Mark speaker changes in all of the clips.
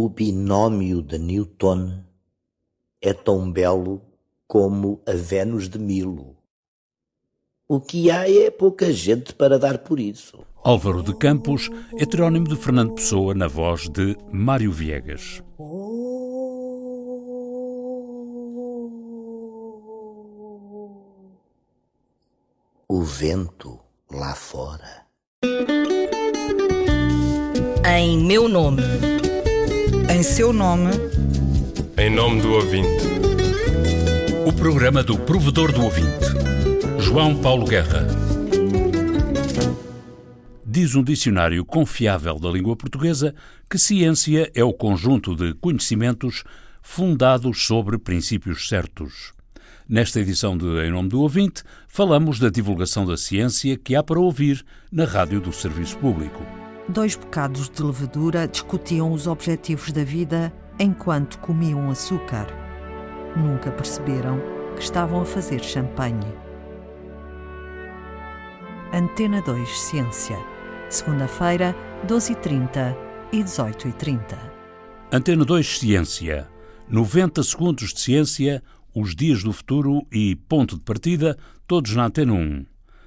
Speaker 1: O binómio de Newton é tão belo como a Vênus de Milo. O que há é pouca gente para dar por isso.
Speaker 2: Álvaro de Campos, heterónimo de Fernando Pessoa, na voz de Mário Viegas.
Speaker 1: O vento lá fora.
Speaker 3: Em meu nome.
Speaker 4: Em seu nome.
Speaker 5: Em nome do ouvinte.
Speaker 2: O programa do provedor do ouvinte. João Paulo Guerra. Diz um dicionário confiável da língua portuguesa que ciência é o conjunto de conhecimentos fundados sobre princípios certos. Nesta edição de Em Nome do Ouvinte, falamos da divulgação da ciência que há para ouvir na Rádio do Serviço Público.
Speaker 4: Dois bocados de levedura discutiam os objetivos da vida enquanto comiam açúcar. Nunca perceberam que estavam a fazer champanhe. Antena 2 Ciência. Segunda-feira, 12h30 e 18h30.
Speaker 2: Antena 2 Ciência. 90 segundos de ciência, os dias do futuro e ponto de partida, todos na Antena 1.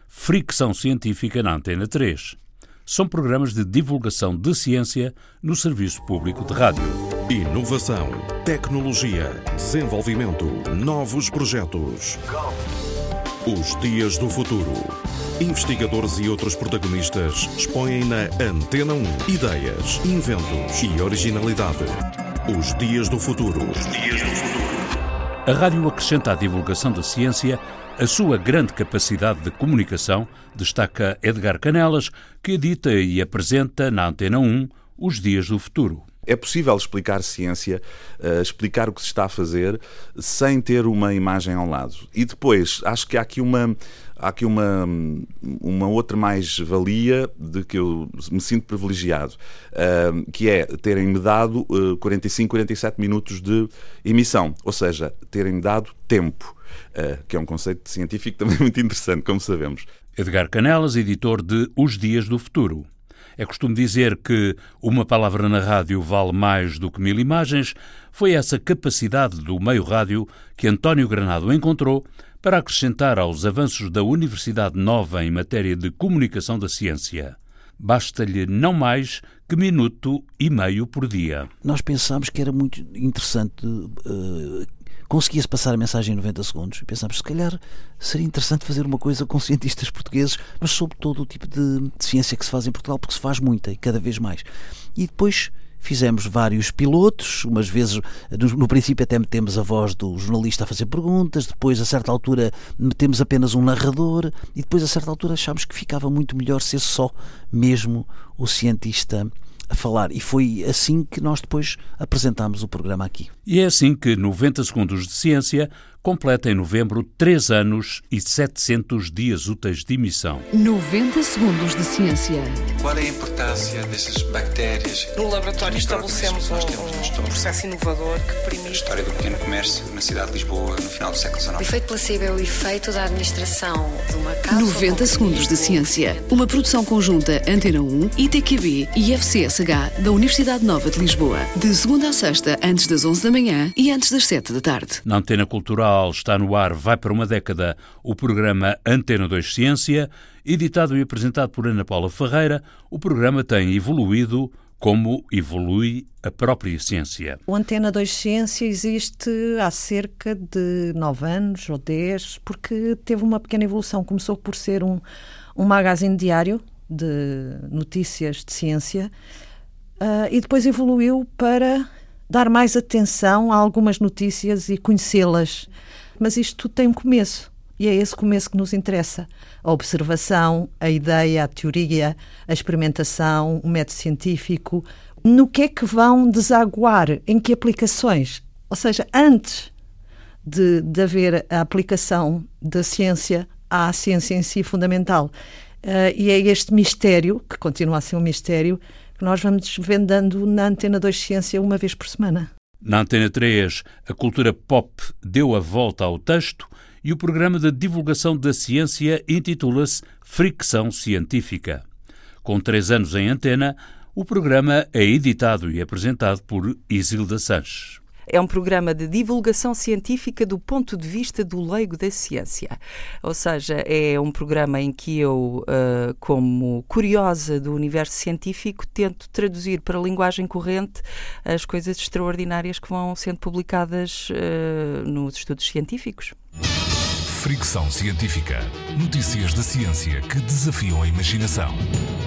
Speaker 2: Fricção científica na Antena 3. São programas de divulgação de ciência no Serviço Público de Rádio.
Speaker 6: Inovação, tecnologia, desenvolvimento, novos projetos. Os Dias do Futuro. Investigadores e outros protagonistas expõem na Antena 1 ideias, inventos e originalidade. Os Dias do Futuro. Os Dias do Futuro.
Speaker 2: A rádio acrescenta à divulgação da ciência a sua grande capacidade de comunicação, destaca Edgar Canelas, que edita e apresenta na Antena 1 os Dias do Futuro.
Speaker 7: É possível explicar ciência, uh, explicar o que se está a fazer, sem ter uma imagem ao lado. E depois, acho que há aqui uma, há aqui uma, uma outra mais-valia de que eu me sinto privilegiado, uh, que é terem-me dado uh, 45, 47 minutos de emissão, ou seja, terem-me dado tempo, uh, que é um conceito científico também muito interessante, como sabemos.
Speaker 2: Edgar Canelas, editor de Os Dias do Futuro. É costume dizer que uma palavra na rádio vale mais do que mil imagens. Foi essa capacidade do meio rádio que António Granado encontrou para acrescentar aos avanços da Universidade Nova em matéria de comunicação da ciência. Basta-lhe não mais que minuto e meio por dia.
Speaker 8: Nós pensámos que era muito interessante. Uh, Conseguia-se passar a mensagem em 90 segundos pensámos, se calhar seria interessante fazer uma coisa com cientistas portugueses, mas sobre todo o tipo de, de ciência que se faz em Portugal, porque se faz muita e cada vez mais. E depois Fizemos vários pilotos, umas vezes, no, princípio até metemos a voz do jornalista a fazer perguntas, depois a certa altura metemos apenas um narrador e depois a certa altura achámos que ficava muito melhor ser só mesmo o cientista a falar. E foi assim que nós depois apresentámos o programa aqui.
Speaker 2: E é assim que 90 Segundos de Ciência completa em novembro 3 anos e 700 dias úteis de emissão.
Speaker 9: 90 Segundos de Ciência.
Speaker 10: Qual é a importância dessas bactérias?
Speaker 11: No laboratório estabelecemos um, um, processo inovador que permite... A
Speaker 10: história do pequeno comércio na cidade de Lisboa no final do século XIX.
Speaker 12: O efeito placebo é o efeito da administração de uma casa...
Speaker 9: 90 Segundos de Ciência. Uma produção conjunta Antena 1, ITQB e FCSH da Universidade Nova de Lisboa. De segunda a sexta, antes das 11 da manhã e antes das 7 da tarde.
Speaker 2: Na Antena Cultural está no ar Vai para uma Década, o programa Antena 2 Ciência, editado e apresentado por Ana Paula Ferreira. O programa tem evoluído como evolui a própria ciência.
Speaker 4: O Antena 2 Ciência existe há cerca de 9 anos ou 10, porque teve uma pequena evolução. Começou por ser um, um magazine diário de notícias de ciência uh, e depois evoluiu para dar mais atenção a algumas notícias e conhecê-las. Mas isto tudo tem um começo. E é esse começo que nos interessa. A observação, a ideia, a teoria, a experimentação, o método científico. No que é que vão desaguar? Em que aplicações? Ou seja, antes de, de haver a aplicação da ciência, há a ciência em si fundamental. Uh, e é este mistério, que continua a ser um mistério, que nós vamos desvendando na Antena 2 Ciência uma vez por semana.
Speaker 2: Na Antena 3, a cultura pop deu a volta ao texto e o programa de divulgação da ciência intitula-se Fricção Científica. Com três anos em antena, O programa é editado e apresentado por Isilda Sanches.
Speaker 13: É um programa de divulgação científica do ponto de vista do leigo da ciência. Ou seja, é um programa em que eu, uh, como curiosa do universo científico, tento traduzir para a linguagem corrente as coisas extraordinárias que vão sendo publicadas uh, nos estudos científicos.
Speaker 6: Fricção Científica. Notícias da ciência que desafiam a imaginação.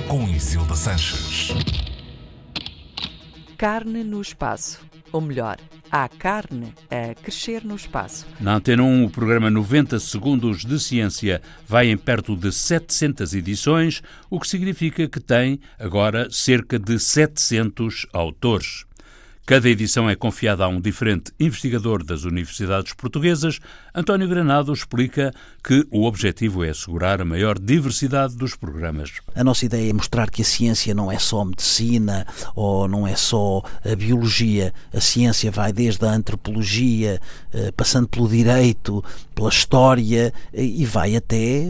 Speaker 6: Com Isilda Sanches.
Speaker 13: Carne no espaço. Ou melhor, há carne a crescer no espaço.
Speaker 2: Na Antena 1, o programa 90 Segundos de Ciência vai em perto de 700 edições, o que significa que tem agora cerca de 700 autores. Cada edição é confiada a um diferente investigador das universidades portuguesas. António Granado explica que o objetivo é assegurar a maior diversidade dos programas.
Speaker 8: A nossa ideia é mostrar que a ciência não é só medicina ou não é só a biologia. A ciência vai desde a antropologia, eh, passando pelo direito, pela história eh, e vai até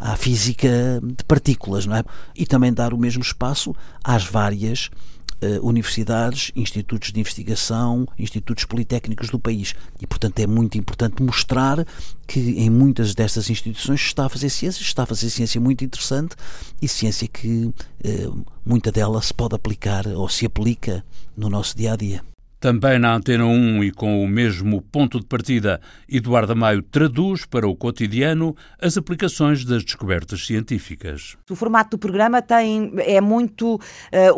Speaker 8: à física de partículas, não é? E também dar o mesmo espaço às várias uh, universidades, institutos de investigação, institutos politécnicos do país. E, portanto, é muito importante mostrar que em muitas destas instituições está a fazer ciência, está a fazer ciência muito interessante e ciência que uh, muita dela se pode aplicar ou se aplica no nosso dia a dia.
Speaker 2: Também na Antena 1 e com o mesmo ponto de partida, Eduardo Maio traduz para o cotidiano as aplicações das descobertas científicas.
Speaker 14: O formato do programa tem, é muito uh,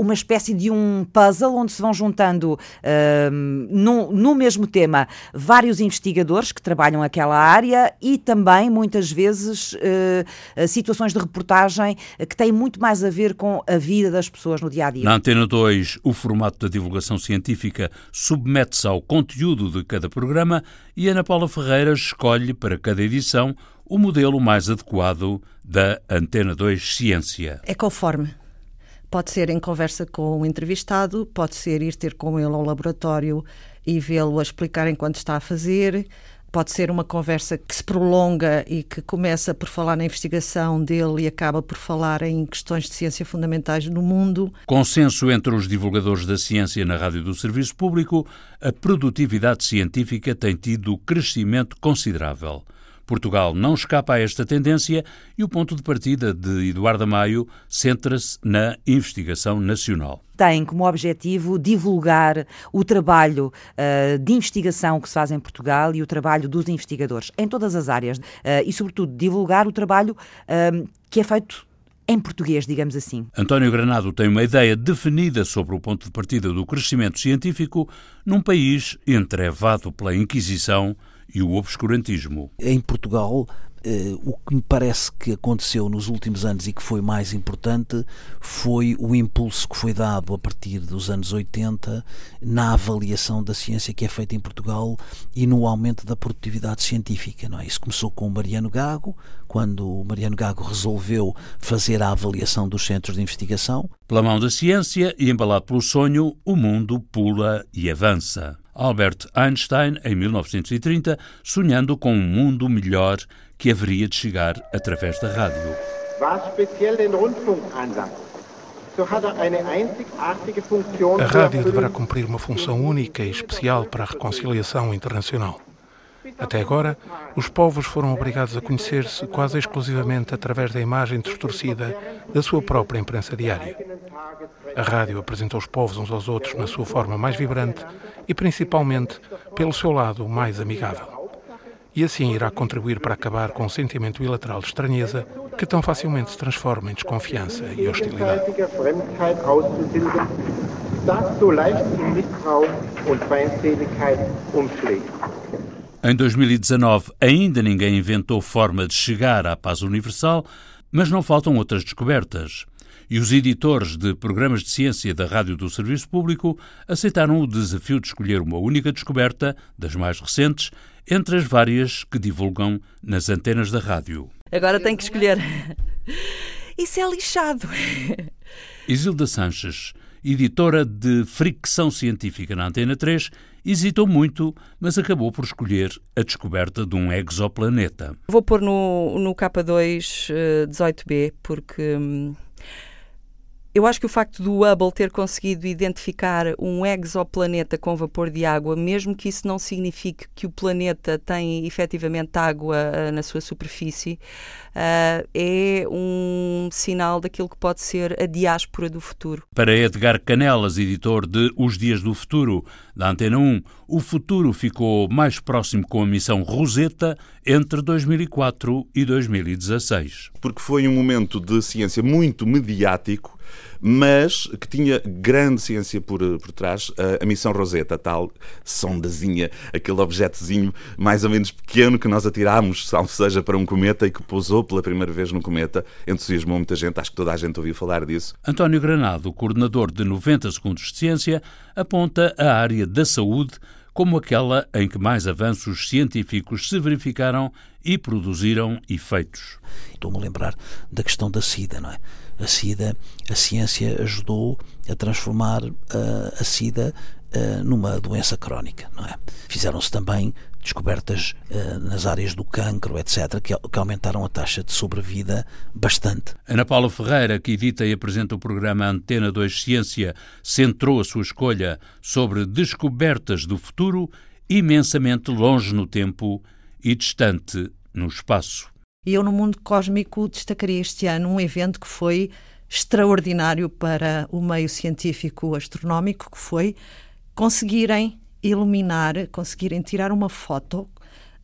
Speaker 14: uma espécie de um puzzle onde se vão juntando uh, no, no mesmo tema vários investigadores que trabalham aquela área e também, muitas vezes, uh, situações de reportagem que têm muito mais a ver com a vida das pessoas no dia a dia.
Speaker 2: Na Antena 2, o formato da divulgação científica submete-se ao conteúdo de cada programa e Ana Paula Ferreira escolhe para cada edição o modelo mais adequado da Antena 2 Ciência.
Speaker 4: É conforme. Pode ser em conversa com o entrevistado, pode ser ir ter com ele ao laboratório e vê-lo a explicar enquanto está a fazer, Pode ser uma conversa que se prolonga e que começa por falar na investigação dele e acaba por falar em questões de ciência fundamentais no mundo.
Speaker 2: Consenso entre os divulgadores da ciência na Rádio do Serviço Público, a produtividade científica tem tido crescimento considerável. Portugal não escapa a esta tendência e o ponto de partida de Eduardo Maio centra-se na investigação nacional
Speaker 14: tem como objetivo divulgar o trabalho uh, de investigação que se faz em Portugal e o trabalho dos investigadores em todas as áreas uh, e, sobretudo, divulgar o trabalho uh, que é feito em português, digamos assim.
Speaker 2: António Granado tem uma ideia definida sobre o ponto de partida do crescimento científico num país entrevado pela Inquisição e o obscurantismo.
Speaker 8: Em Portugal, Uh, o que me parece que aconteceu nos últimos anos e que foi mais importante foi o impulso que foi dado a partir dos anos 80 na avaliação da ciência que é feita em Portugal e no aumento da produtividade científica. Não é? Isso começou com o Mariano Gago, quando o Mariano Gago resolveu fazer a avaliação dos centros de investigação.
Speaker 2: Pela mão da ciência e embalado pelo sonho, o mundo pula e avança. Albert Einstein, em 1930, sonhando com um mundo melhor que haveria de chegar através da rádio.
Speaker 15: A rádio deverá cumprir uma função única e especial para a reconciliação internacional. Até agora, os povos foram obrigados a conhecer-se quase exclusivamente através da imagem distorcida da sua própria imprensa diária. A rádio apresenta os povos uns aos outros na sua forma mais vibrante e principalmente pelo seu lado mais amigável. E assim irá contribuir para acabar com o sentimento bilateral de estranheza que tão facilmente se transforma em desconfiança e hostilidade.
Speaker 2: Em 2019, ainda ninguém inventou forma de chegar à paz universal, mas não faltam outras descobertas e os editores de programas de ciência da Rádio do Serviço Público aceitaram o desafio de escolher uma única descoberta, das mais recentes, entre as várias que divulgam nas antenas da rádio.
Speaker 13: Agora tem que escolher. Isso é lixado.
Speaker 2: Isilda Sanches, editora de Fricção Científica na Antena 3, hesitou muito, mas acabou por escolher a descoberta de um exoplaneta.
Speaker 13: Vou pôr no, no K2 18b, porque hum, Eu acho que o facto do Hubble ter conseguido identificar um exoplaneta com vapor de água, mesmo que isso não signifique que o planeta tem efetivamente água uh, na sua superfície, uh, é um sinal daquilo que pode ser a diáspora do futuro.
Speaker 2: Para Edgar Canelas, editor de Os Dias do Futuro, da Antena 1, o futuro ficou mais próximo com a missão Rosetta entre 2004 e 2016.
Speaker 7: Porque foi um momento de ciência muito mediático mas que tinha grande ciência por, por trás. A, a missão Rosetta, tal sondazinha, aquele objetozinho mais ou menos pequeno que nós atirámos, salvo seja, para um cometa e que pousou pela primeira vez no cometa, entusiasmou muita gente, acho que toda a gente ouviu falar disso.
Speaker 2: António Granado, coordenador de 90 Segundos de Ciência, aponta a área da saúde como aquela em que mais avanços científicos se verificaram e produziram efeitos.
Speaker 8: Estou-me a lembrar da questão da SIDA, não é? A SIDA, a ciência ajudou a transformar uh, a SIDA uh, numa doença crónica, não é? Fizeram-se também descobertas uh, nas áreas do cancro, etc., que, que, aumentaram a taxa de sobrevida bastante.
Speaker 2: Ana Paula Ferreira, que edita e apresenta o programa Antena 2 Ciência, centrou a sua escolha sobre descobertas do futuro imensamente longe no tempo e distante no espaço.
Speaker 4: E eu, no mundo cósmico, destacaria este ano um evento que foi extraordinário para o meio científico astronómico, que foi conseguirem iluminar, conseguirem tirar uma foto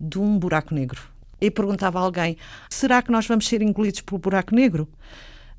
Speaker 4: de um buraco negro. E perguntava a alguém: será que nós vamos ser engolidos pelo buraco negro?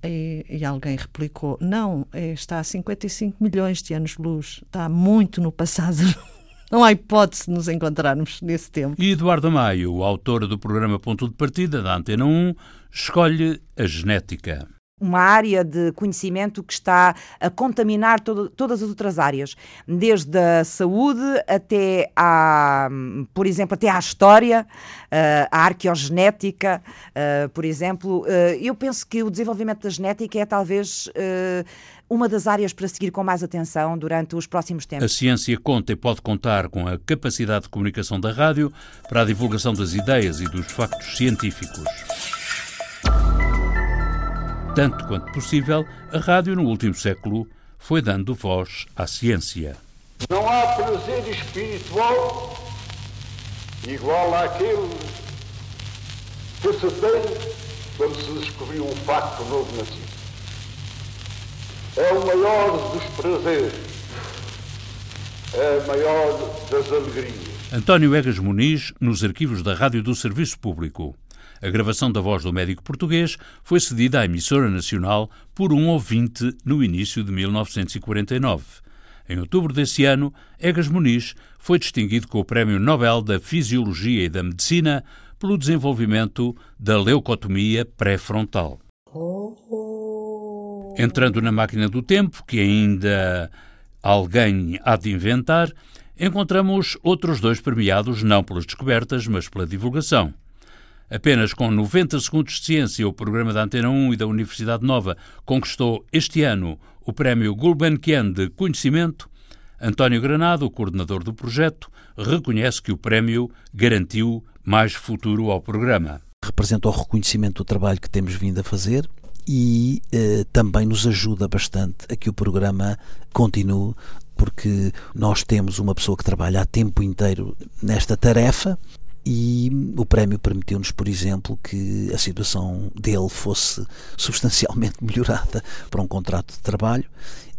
Speaker 4: E, e, alguém replicou: não, é, está a 55 milhões de anos-luz, está muito no passado. Não há hipótese de nos encontrarmos nesse tempo.
Speaker 2: E Eduardo Maio, autora do programa Ponto de Partida da Antena 1, escolhe a genética
Speaker 14: uma área de conhecimento que está a contaminar todo, todas as outras áreas, desde a saúde até à, por exemplo, até à história, uh, à arqueogenética, uh, por exemplo. Uh, eu penso que o desenvolvimento da genética é talvez uma das áreas para seguir com mais atenção durante os próximos tempos.
Speaker 2: A ciência conta e pode contar com a capacidade de comunicação da rádio para a divulgação das ideias e dos factos científicos. Tanto quanto possível, a rádio no último século foi dando voz à ciência.
Speaker 16: Não há prazer espiritual igual àquele que se tem quando se descobriu um facto novo na ciência é o maior dos prazeres, é a maior das alegrias.
Speaker 2: António Egas Muniz, nos arquivos da Rádio do Serviço Público. A gravação da voz do médico português foi cedida à emissora nacional por um ouvinte no início de 1949. Em outubro desse ano, Egas Muniz foi distinguido com o Prémio Nobel da Fisiologia e da Medicina pelo desenvolvimento da leucotomia pré-frontal. Entrando na máquina do tempo, que ainda alguém há de inventar, encontramos outros dois premiados não pelas descobertas, mas pela divulgação. Apenas com 90 segundos de ciência, o programa da Antena 1 e da Universidade Nova conquistou este ano o prémio Gulbenkian de Conhecimento. António Granado, coordenador do projeto, reconhece que o prémio garantiu mais futuro ao programa.
Speaker 8: Representa o reconhecimento do trabalho que temos vindo a fazer e eh, também nos ajuda bastante a que o programa continue, porque nós temos uma pessoa que trabalha a tempo inteiro nesta tarefa e o prémio permitiu-nos, por exemplo, que a situação dele fosse substancialmente melhorada para um contrato de trabalho.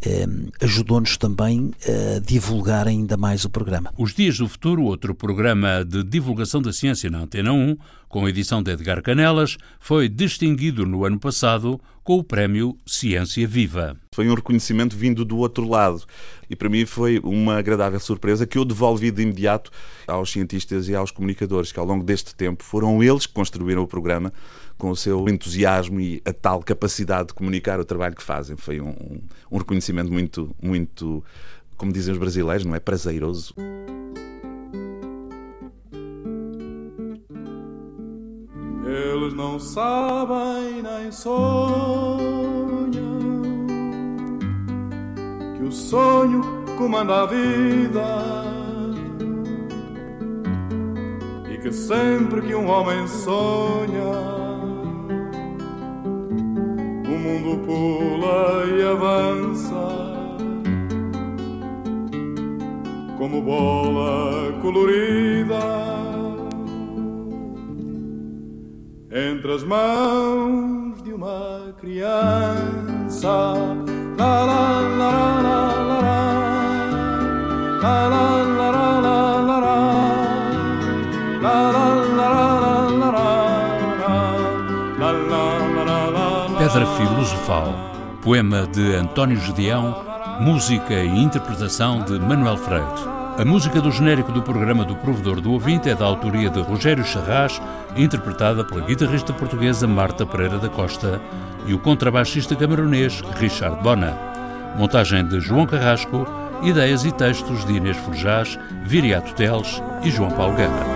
Speaker 8: Eh, Ajudou-nos também a divulgar ainda mais o programa.
Speaker 2: Os Dias do Futuro, outro programa de divulgação da ciência na Antena 1, com a edição de Edgar Canelas, foi distinguido no ano passado com o prémio Ciência Viva.
Speaker 7: Foi um reconhecimento vindo do outro lado e para mim foi uma agradável surpresa que eu devolvi de imediato aos cientistas e aos comunicadores, que ao longo deste tempo foram eles que construíram o programa com o seu entusiasmo e a tal capacidade de comunicar o trabalho que fazem. Foi um, um reconhecimento muito, muito, como dizem os brasileiros, não é? Prazeroso.
Speaker 17: Eles não sabem nem sonham que o sonho comanda a vida e que sempre que um homem sonha, mundo pula e avança como bola colorida entre as mãos de uma criança. La, la, la, la, la, la, la,
Speaker 2: la, Pedra Filosofal, poema de António Gedeão, música e interpretação de Manuel Freire. A música do genérico do programa do Provedor do Ouvinte é da autoria de Rogério Charras, interpretada pela guitarrista portuguesa Marta Pereira da Costa e o contrabaixista camaronês Richard Bona. Montagem de João Carrasco, ideias e textos de Inês Forjás, Viriato Teles e João Paulo Guerra.